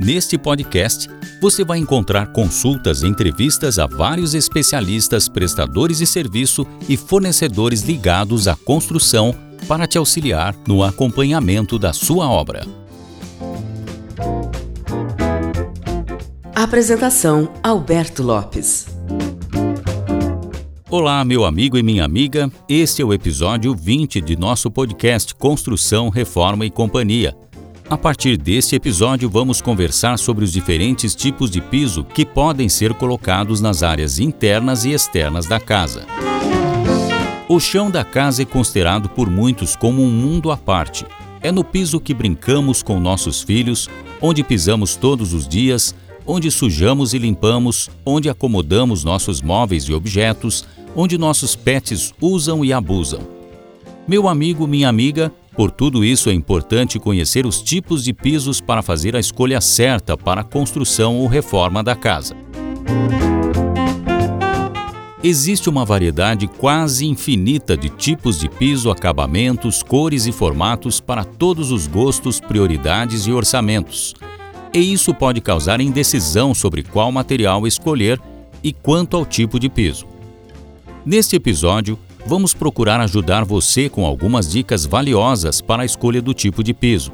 Neste podcast, você vai encontrar consultas e entrevistas a vários especialistas, prestadores de serviço e fornecedores ligados à construção para te auxiliar no acompanhamento da sua obra. Apresentação: Alberto Lopes. Olá, meu amigo e minha amiga. Este é o episódio 20 de nosso podcast Construção, Reforma e Companhia a partir deste episódio, vamos conversar sobre os diferentes tipos de piso que podem ser colocados nas áreas internas e externas da casa. O chão da casa é considerado por muitos como um mundo à parte. É no piso que brincamos com nossos filhos, onde pisamos todos os dias, onde sujamos e limpamos, onde acomodamos nossos móveis e objetos, onde nossos pets usam e abusam. Meu amigo, minha amiga, por tudo isso, é importante conhecer os tipos de pisos para fazer a escolha certa para a construção ou reforma da casa. Existe uma variedade quase infinita de tipos de piso, acabamentos, cores e formatos para todos os gostos, prioridades e orçamentos. E isso pode causar indecisão sobre qual material escolher e quanto ao tipo de piso. Neste episódio, vamos procurar ajudar você com algumas dicas valiosas para a escolha do tipo de piso.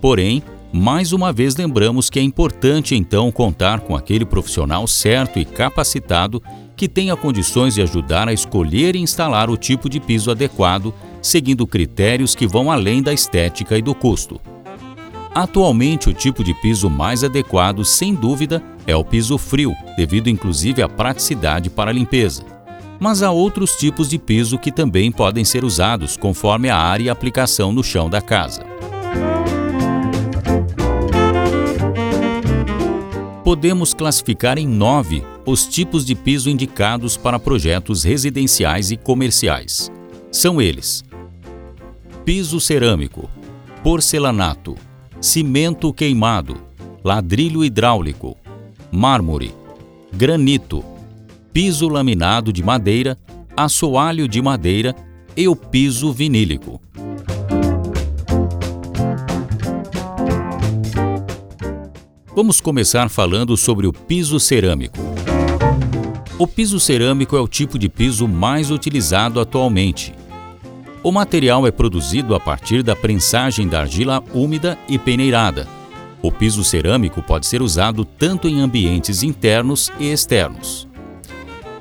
Porém, mais uma vez lembramos que é importante então contar com aquele profissional certo e capacitado que tenha condições de ajudar a escolher e instalar o tipo de piso adequado, seguindo critérios que vão além da estética e do custo. Atualmente, o tipo de piso mais adequado, sem dúvida, é o piso frio, devido inclusive à praticidade para a limpeza mas há outros tipos de piso que também podem ser usados conforme a área e aplicação no chão da casa. Podemos classificar em nove os tipos de piso indicados para projetos residenciais e comerciais. São eles: piso cerâmico, porcelanato, cimento queimado, ladrilho hidráulico, mármore, granito, piso laminado de madeira, assoalho de madeira e o piso vinílico. Vamos começar falando sobre o piso cerâmico. O piso cerâmico é o tipo de piso mais utilizado atualmente. O material é produzido a partir da prensagem da argila úmida e peneirada. O piso cerâmico pode ser usado tanto em ambientes internos e externos.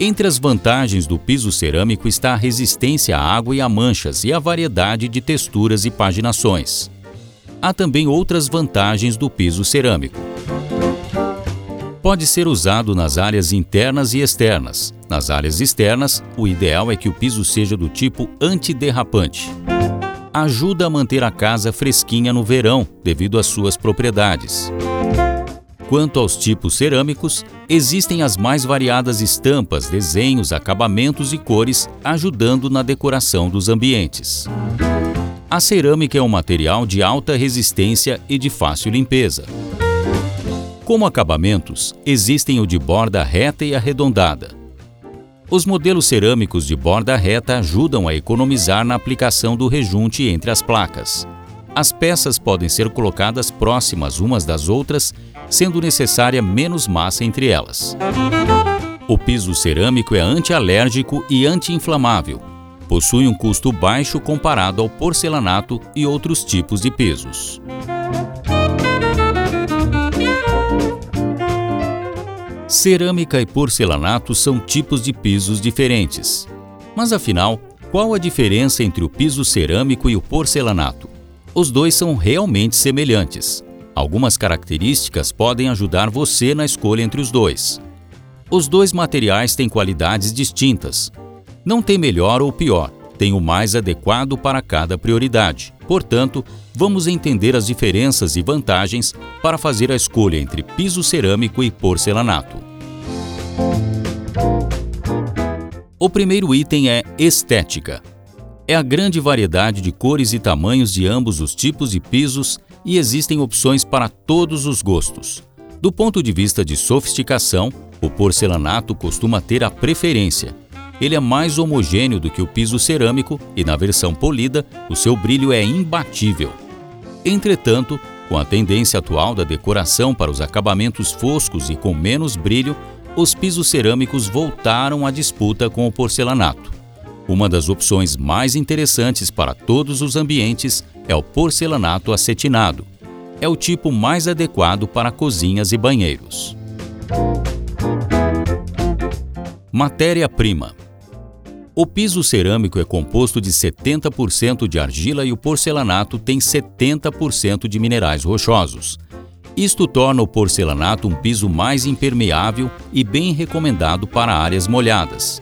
Entre as vantagens do piso cerâmico está a resistência à água e a manchas e a variedade de texturas e paginações. Há também outras vantagens do piso cerâmico. Pode ser usado nas áreas internas e externas. Nas áreas externas, o ideal é que o piso seja do tipo antiderrapante. Ajuda a manter a casa fresquinha no verão, devido às suas propriedades. Quanto aos tipos cerâmicos, existem as mais variadas estampas, desenhos, acabamentos e cores, ajudando na decoração dos ambientes. A cerâmica é um material de alta resistência e de fácil limpeza. Como acabamentos, existem o de borda reta e arredondada. Os modelos cerâmicos de borda reta ajudam a economizar na aplicação do rejunte entre as placas. As peças podem ser colocadas próximas umas das outras sendo necessária menos massa entre elas. O piso cerâmico é antialérgico e anti-inflamável. Possui um custo baixo comparado ao porcelanato e outros tipos de pisos. Cerâmica e porcelanato são tipos de pisos diferentes. Mas afinal, qual a diferença entre o piso cerâmico e o porcelanato? Os dois são realmente semelhantes. Algumas características podem ajudar você na escolha entre os dois. Os dois materiais têm qualidades distintas. Não tem melhor ou pior, tem o mais adequado para cada prioridade. Portanto, vamos entender as diferenças e vantagens para fazer a escolha entre piso cerâmico e porcelanato. O primeiro item é estética. É a grande variedade de cores e tamanhos de ambos os tipos de pisos e existem opções para todos os gostos. Do ponto de vista de sofisticação, o porcelanato costuma ter a preferência. Ele é mais homogêneo do que o piso cerâmico e, na versão polida, o seu brilho é imbatível. Entretanto, com a tendência atual da decoração para os acabamentos foscos e com menos brilho, os pisos cerâmicos voltaram à disputa com o porcelanato. Uma das opções mais interessantes para todos os ambientes é o porcelanato acetinado. É o tipo mais adequado para cozinhas e banheiros. Matéria-prima: O piso cerâmico é composto de 70% de argila e o porcelanato tem 70% de minerais rochosos. Isto torna o porcelanato um piso mais impermeável e bem recomendado para áreas molhadas.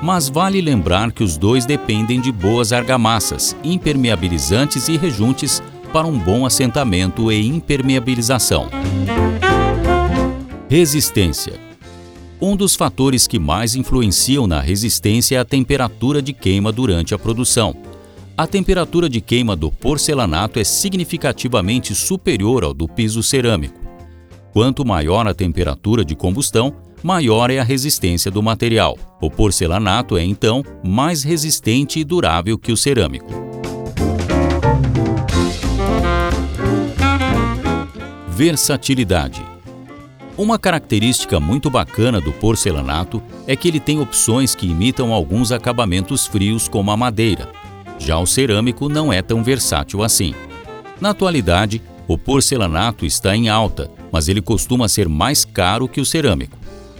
Mas vale lembrar que os dois dependem de boas argamassas, impermeabilizantes e rejuntes para um bom assentamento e impermeabilização. Resistência Um dos fatores que mais influenciam na resistência é a temperatura de queima durante a produção. A temperatura de queima do porcelanato é significativamente superior ao do piso cerâmico. Quanto maior a temperatura de combustão, maior é a resistência do material. O porcelanato é, então, mais resistente e durável que o cerâmico. Versatilidade Uma característica muito bacana do porcelanato é que ele tem opções que imitam alguns acabamentos frios, como a madeira. Já o cerâmico não é tão versátil assim. Na atualidade, o porcelanato está em alta, mas ele costuma ser mais caro que o cerâmico.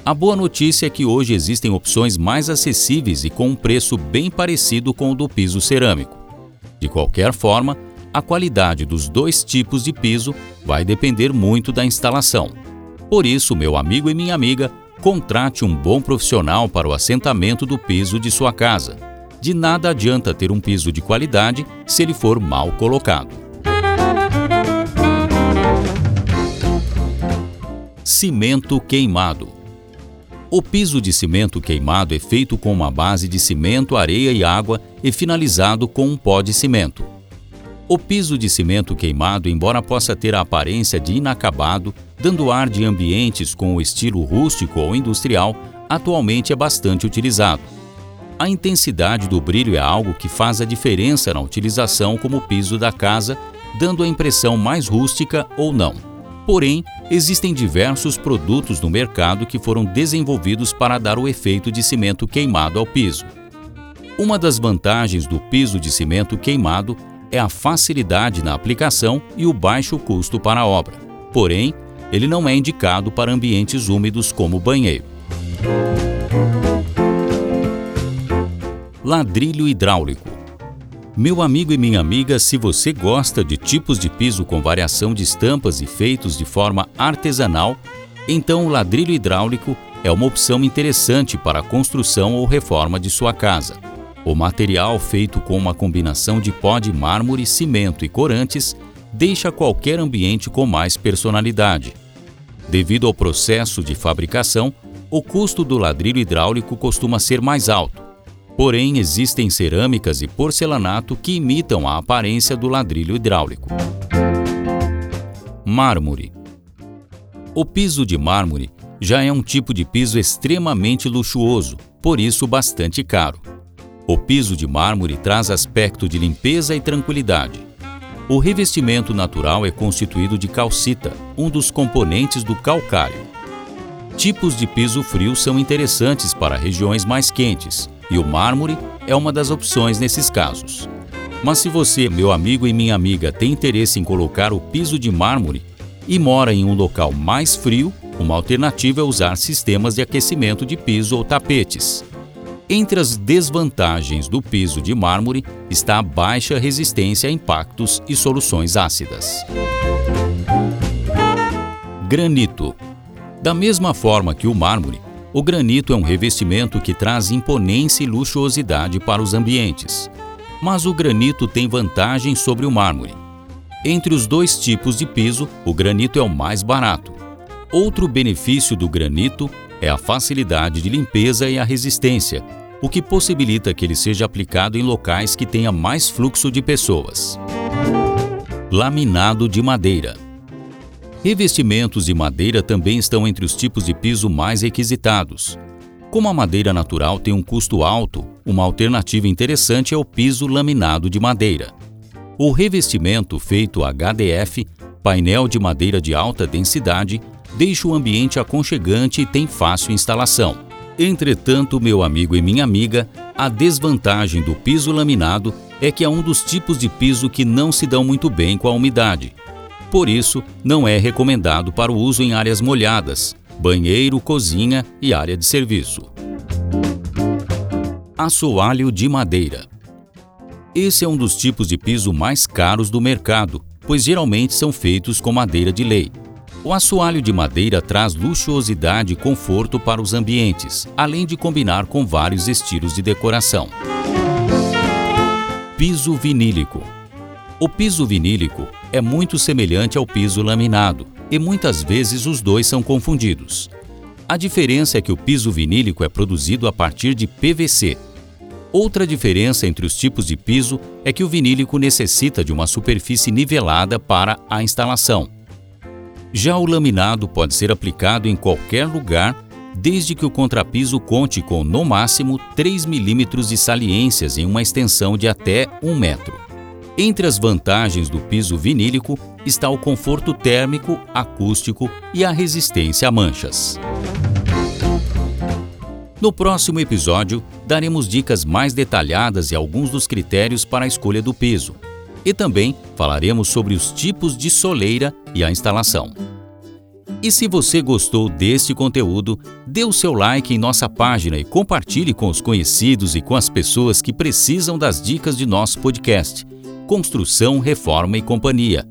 A boa notícia é que hoje existem opções mais acessíveis e com um preço bem parecido com o do piso cerâmico. De qualquer forma, a qualidade dos dois tipos de piso vai depender muito da instalação. Por isso, meu amigo e minha amiga, contrate um bom profissional para o assentamento do piso de sua casa. De nada adianta ter um piso de qualidade se ele for mal colocado. Cimento queimado. O piso de cimento queimado é feito com uma base de cimento, areia e água e finalizado com um pó de cimento. O piso de cimento queimado, embora possa ter a aparência de inacabado, dando ar de ambientes com o estilo rústico ou industrial, atualmente é bastante utilizado. A intensidade do brilho é algo que faz a diferença na utilização como piso da casa, dando a impressão mais rústica ou não. Porém, existem diversos produtos no mercado que foram desenvolvidos para dar o efeito de cimento queimado ao piso. Uma das vantagens do piso de cimento queimado é a facilidade na aplicação e o baixo custo para a obra. Porém, ele não é indicado para ambientes úmidos como banheiro. Ladrilho hidráulico meu amigo e minha amiga, se você gosta de tipos de piso com variação de estampas e feitos de forma artesanal, então o ladrilho hidráulico é uma opção interessante para a construção ou reforma de sua casa. O material feito com uma combinação de pó de mármore, cimento e corantes deixa qualquer ambiente com mais personalidade. Devido ao processo de fabricação, o custo do ladrilho hidráulico costuma ser mais alto, Porém, existem cerâmicas e porcelanato que imitam a aparência do ladrilho hidráulico. Mármore O piso de mármore já é um tipo de piso extremamente luxuoso, por isso bastante caro. O piso de mármore traz aspecto de limpeza e tranquilidade. O revestimento natural é constituído de calcita, um dos componentes do calcário. Tipos de piso frio são interessantes para regiões mais quentes, e o mármore é uma das opções nesses casos. Mas se você, meu amigo e minha amiga, tem interesse em colocar o piso de mármore e mora em um local mais frio, uma alternativa é usar sistemas de aquecimento de piso ou tapetes. Entre as desvantagens do piso de mármore está a baixa resistência a impactos e soluções ácidas. Granito. Da mesma forma que o mármore, o granito é um revestimento que traz imponência e luxuosidade para os ambientes. Mas o granito tem vantagem sobre o mármore. Entre os dois tipos de piso, o granito é o mais barato. Outro benefício do granito é a facilidade de limpeza e a resistência, o que possibilita que ele seja aplicado em locais que tenha mais fluxo de pessoas. Laminado de madeira. Revestimentos de madeira também estão entre os tipos de piso mais requisitados. Como a madeira natural tem um custo alto, uma alternativa interessante é o piso laminado de madeira. O revestimento feito HDF, painel de madeira de alta densidade, deixa o ambiente aconchegante e tem fácil instalação. Entretanto, meu amigo e minha amiga, a desvantagem do piso laminado é que é um dos tipos de piso que não se dão muito bem com a umidade. Por isso, não é recomendado para o uso em áreas molhadas, banheiro, cozinha e área de serviço. Assoalho de madeira. Esse é um dos tipos de piso mais caros do mercado, pois geralmente são feitos com madeira de lei. O assoalho de madeira traz luxuosidade e conforto para os ambientes, além de combinar com vários estilos de decoração. Piso vinílico. O piso vinílico é muito semelhante ao piso laminado e muitas vezes os dois são confundidos. A diferença é que o piso vinílico é produzido a partir de PVC. Outra diferença entre os tipos de piso é que o vinílico necessita de uma superfície nivelada para a instalação já o laminado pode ser aplicado em qualquer lugar, desde que o contrapiso conte com, no máximo, 3 milímetros de saliências em uma extensão de até 1 metro. Entre as vantagens do piso vinílico está o conforto térmico, acústico e a resistência a manchas. No próximo episódio, daremos dicas mais detalhadas e alguns dos critérios para a escolha do piso, e também falaremos sobre os tipos de soleira e a instalação. E se você gostou deste conteúdo, dê o seu like em nossa página e compartilhe com os conhecidos e com as pessoas que precisam das dicas de nosso podcast Construção, Reforma e Companhia.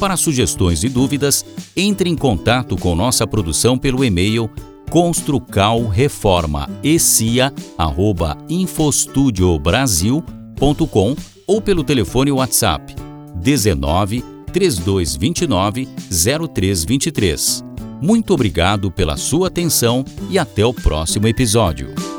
Para sugestões e dúvidas, entre em contato com nossa produção pelo e-mail construcalreformaecia@infostudiobrasil.com ou pelo telefone WhatsApp 19 3229 0323. Muito obrigado pela sua atenção e até o próximo episódio.